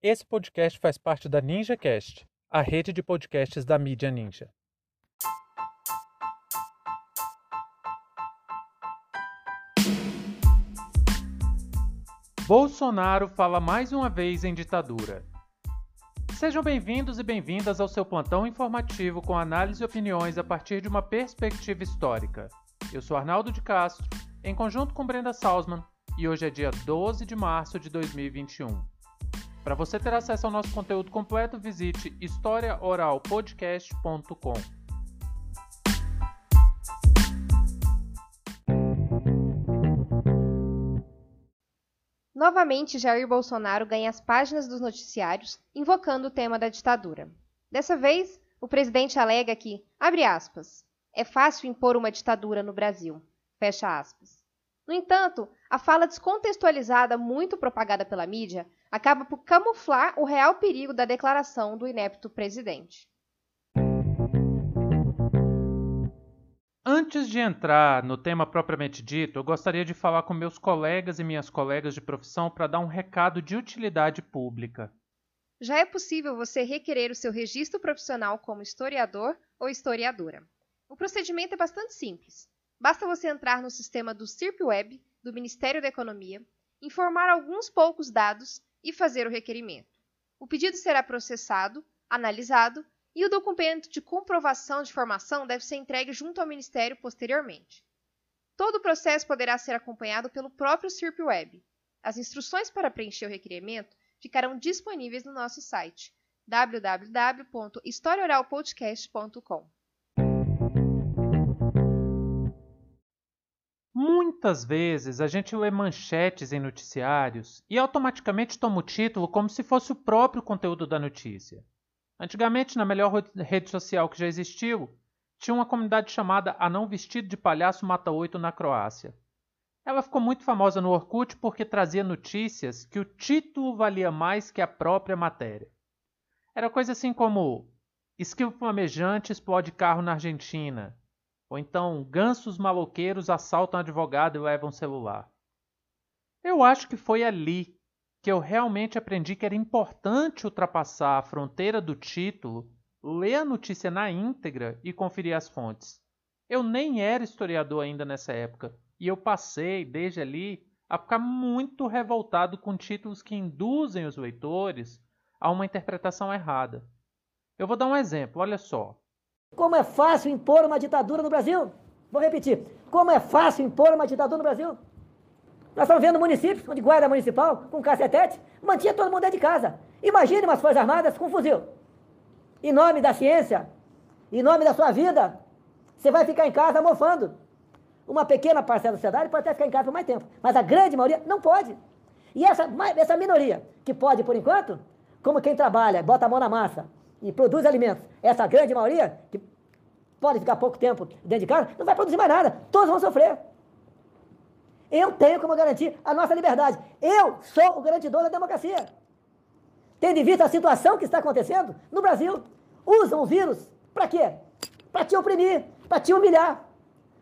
Esse podcast faz parte da NinjaCast, a rede de podcasts da mídia Ninja. Bolsonaro fala mais uma vez em ditadura. Sejam bem-vindos e bem-vindas ao seu plantão informativo com análise e opiniões a partir de uma perspectiva histórica. Eu sou Arnaldo de Castro, em conjunto com Brenda Salzman, e hoje é dia 12 de março de 2021. Para você ter acesso ao nosso conteúdo completo, visite historiaoralpodcast.com. Novamente, Jair Bolsonaro ganha as páginas dos noticiários invocando o tema da ditadura. Dessa vez, o presidente alega que, abre aspas, é fácil impor uma ditadura no Brasil, fecha aspas. No entanto, a fala descontextualizada, muito propagada pela mídia, acaba por camuflar o real perigo da declaração do inepto presidente. Antes de entrar no tema propriamente dito, eu gostaria de falar com meus colegas e minhas colegas de profissão para dar um recado de utilidade pública. Já é possível você requerer o seu registro profissional como historiador ou historiadora. O procedimento é bastante simples. Basta você entrar no sistema do CIRP Web do Ministério da Economia, informar alguns poucos dados e fazer o requerimento. O pedido será processado, analisado e o documento de comprovação de formação deve ser entregue junto ao Ministério posteriormente. Todo o processo poderá ser acompanhado pelo próprio CIRP Web. As instruções para preencher o requerimento ficarão disponíveis no nosso site www.historioralpodcast.com. Muitas vezes a gente lê manchetes em noticiários e automaticamente toma o título como se fosse o próprio conteúdo da notícia. Antigamente, na melhor rede social que já existiu, tinha uma comunidade chamada Anão Vestido de Palhaço Mata Oito na Croácia. Ela ficou muito famosa no Orkut porque trazia notícias que o título valia mais que a própria matéria. Era coisa assim como: Esquivo flamejante explode carro na Argentina. Ou então, gansos maloqueiros assaltam advogado e levam celular. Eu acho que foi ali que eu realmente aprendi que era importante ultrapassar a fronteira do título, ler a notícia na íntegra e conferir as fontes. Eu nem era historiador ainda nessa época, e eu passei, desde ali, a ficar muito revoltado com títulos que induzem os leitores a uma interpretação errada. Eu vou dar um exemplo, olha só. Como é fácil impor uma ditadura no Brasil? Vou repetir. Como é fácil impor uma ditadura no Brasil? Nós estamos vendo municípios onde guarda municipal, com cacetete, mantinha todo mundo dentro de casa. Imagine umas Forças Armadas com fuzil. Em nome da ciência, em nome da sua vida, você vai ficar em casa mofando. Uma pequena parcela da sociedade pode até ficar em casa por mais tempo, mas a grande maioria não pode. E essa, essa minoria, que pode por enquanto, como quem trabalha, bota a mão na massa e produz alimentos, essa grande maioria, que pode ficar pouco tempo dentro de casa, não vai produzir mais nada. Todos vão sofrer. Eu tenho como garantir a nossa liberdade. Eu sou o garantidor da democracia. Tendo em vista a situação que está acontecendo no Brasil, usam o vírus para quê? Para te oprimir, para te humilhar,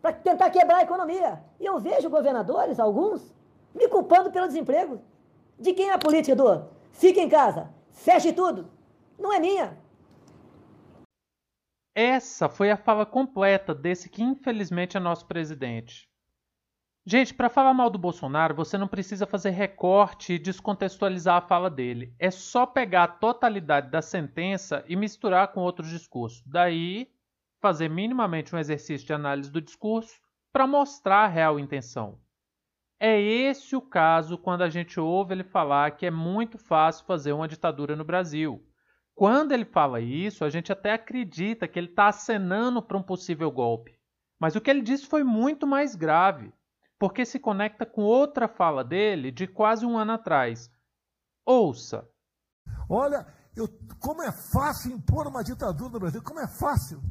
para tentar quebrar a economia. E eu vejo governadores, alguns, me culpando pelo desemprego. De quem é a política do fique em casa, feche tudo? Não é minha. Essa foi a fala completa desse que infelizmente é nosso presidente. Gente, para falar mal do Bolsonaro, você não precisa fazer recorte e descontextualizar a fala dele. É só pegar a totalidade da sentença e misturar com outros discursos. Daí, fazer minimamente um exercício de análise do discurso para mostrar a real intenção. É esse o caso quando a gente ouve ele falar que é muito fácil fazer uma ditadura no Brasil. Quando ele fala isso, a gente até acredita que ele está acenando para um possível golpe. Mas o que ele disse foi muito mais grave porque se conecta com outra fala dele de quase um ano atrás. Ouça. Olha, eu, como é fácil impor uma ditadura no Brasil, como é fácil.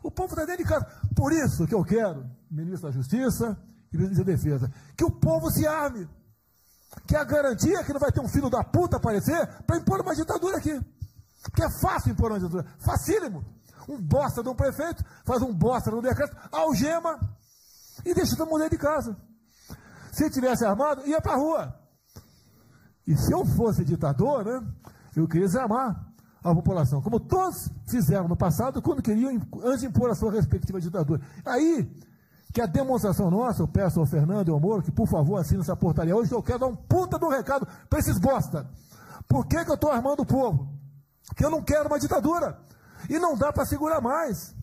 O povo está dentro de casa. Por isso que eu quero, ministro da Justiça e ministro da Defesa, que o povo se arme. Que a garantia que não vai ter um filho da puta aparecer para impor uma ditadura aqui. Porque é fácil impor uma ditadura. Facílimo. Um bosta de um prefeito faz um bosta no decreto, algema e deixa todo mundo de casa. Se tivesse armado, ia para a rua. E se eu fosse ditador, né, Eu queria desarmar a população, como todos fizeram no passado, quando queriam, antes de impor a sua respectiva ditadura. Aí, que a demonstração nossa, eu peço ao Fernando e ao Moro que, por favor, assine essa portaria hoje, que eu quero dar um puta do recado para esses bosta. Por que, que eu estou armando o povo? Porque eu não quero uma ditadura. E não dá para segurar mais.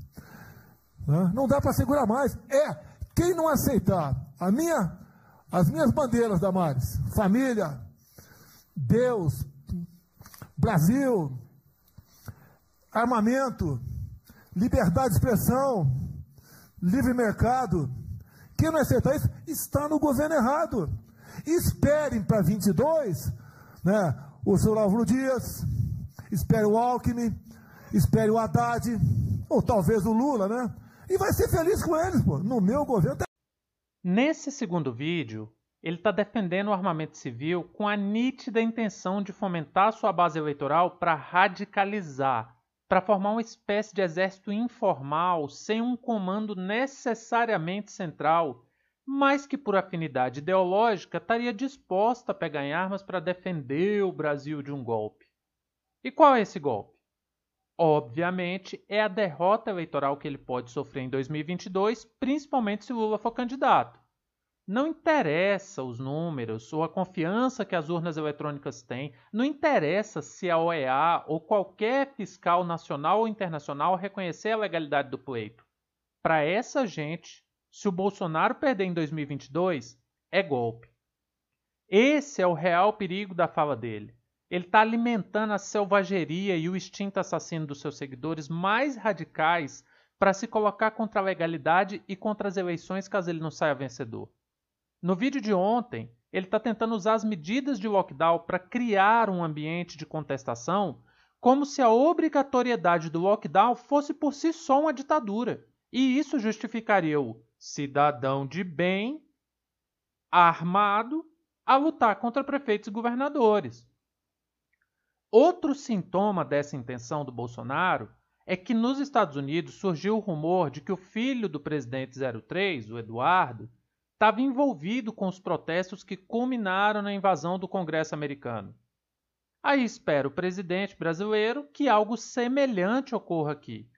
Né? Não dá para segurar mais. É, quem não aceitar a minha, as minhas bandeiras, Damares, família, Deus, Brasil, armamento, liberdade de expressão, livre mercado. Quem não aceitar isso está no governo errado. Esperem para 22, né? O seu Álvaro Dias, espere o Alckmin, espere o Haddad, ou talvez o Lula, né? E vai ser feliz com eles, pô. No meu governo. Tá... Nesse segundo vídeo, ele está defendendo o armamento civil com a nítida intenção de fomentar sua base eleitoral para radicalizar, para formar uma espécie de exército informal, sem um comando necessariamente central, mas que por afinidade ideológica estaria disposta a pegar em armas para defender o Brasil de um golpe. E qual é esse golpe? Obviamente, é a derrota eleitoral que ele pode sofrer em 2022, principalmente se Lula for candidato. Não interessa os números ou a confiança que as urnas eletrônicas têm, não interessa se a OEA ou qualquer fiscal nacional ou internacional reconhecer a legalidade do pleito. Para essa gente, se o Bolsonaro perder em 2022, é golpe. Esse é o real perigo da fala dele. Ele está alimentando a selvageria e o instinto assassino dos seus seguidores mais radicais para se colocar contra a legalidade e contra as eleições caso ele não saia vencedor. No vídeo de ontem, ele está tentando usar as medidas de lockdown para criar um ambiente de contestação, como se a obrigatoriedade do lockdown fosse por si só uma ditadura. E isso justificaria o cidadão de bem, armado, a lutar contra prefeitos e governadores. Outro sintoma dessa intenção do Bolsonaro é que nos Estados Unidos surgiu o rumor de que o filho do presidente 03, o Eduardo, estava envolvido com os protestos que culminaram na invasão do Congresso americano. Aí espera o presidente brasileiro que algo semelhante ocorra aqui.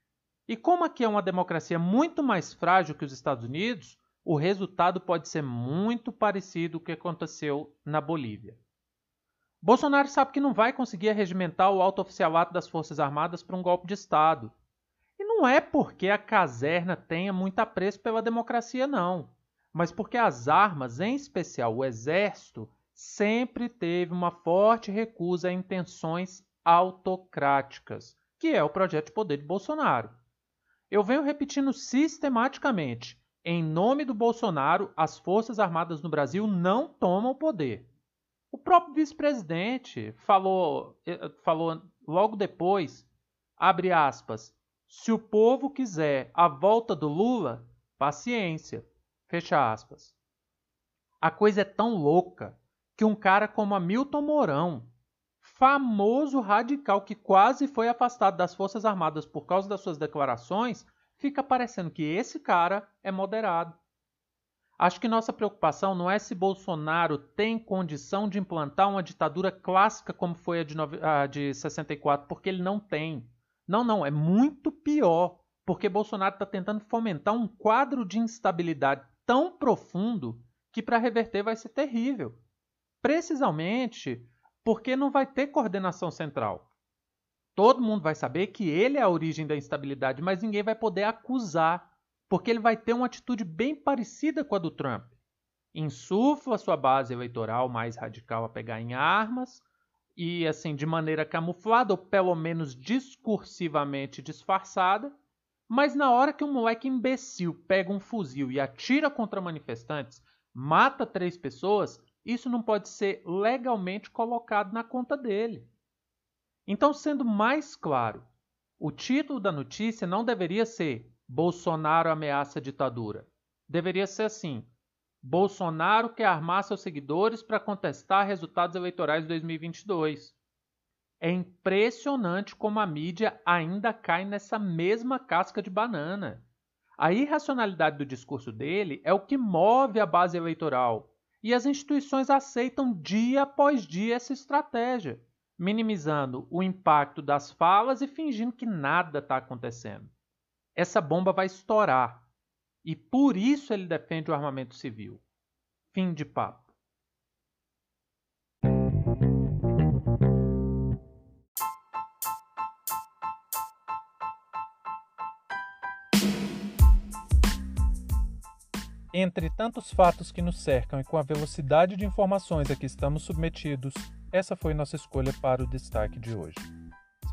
E como aqui é uma democracia muito mais frágil que os Estados Unidos, o resultado pode ser muito parecido com o que aconteceu na Bolívia. Bolsonaro sabe que não vai conseguir regimentar o alto oficialato das Forças Armadas para um golpe de Estado. E não é porque a caserna tenha muito apreço pela democracia, não mas porque as armas, em especial o exército, sempre teve uma forte recusa a intenções autocráticas, que é o projeto de poder de Bolsonaro. Eu venho repetindo sistematicamente: em nome do Bolsonaro, as Forças Armadas no Brasil não tomam poder. O próprio vice-presidente falou, eh, falou logo depois, abre aspas, se o povo quiser a volta do Lula, paciência. Fecha aspas. A coisa é tão louca que um cara como Hamilton Mourão, famoso radical que quase foi afastado das Forças Armadas por causa das suas declarações, fica parecendo que esse cara é moderado. Acho que nossa preocupação não é se Bolsonaro tem condição de implantar uma ditadura clássica como foi a de, a de 64, porque ele não tem. Não, não, é muito pior, porque Bolsonaro está tentando fomentar um quadro de instabilidade tão profundo que para reverter vai ser terrível. Precisamente porque não vai ter coordenação central. Todo mundo vai saber que ele é a origem da instabilidade, mas ninguém vai poder acusar, porque ele vai ter uma atitude bem parecida com a do Trump. Insufla sua base eleitoral mais radical a pegar em armas e, assim, de maneira camuflada ou pelo menos discursivamente disfarçada, mas na hora que um moleque imbecil pega um fuzil e atira contra manifestantes, mata três pessoas, isso não pode ser legalmente colocado na conta dele. Então, sendo mais claro, o título da notícia não deveria ser Bolsonaro ameaça a ditadura. Deveria ser assim: Bolsonaro quer armar seus seguidores para contestar resultados eleitorais de 2022. É impressionante como a mídia ainda cai nessa mesma casca de banana. A irracionalidade do discurso dele é o que move a base eleitoral, e as instituições aceitam dia após dia essa estratégia. minimizando o impacto das falas e fingindo que nada está acontecendo. Essa bomba vai estourar. E por isso ele defende o armamento civil. Fim de papo. Entre tantos fatos que nos cercam e com a velocidade de informações a que estamos submetidos, essa foi nossa escolha para o destaque de hoje.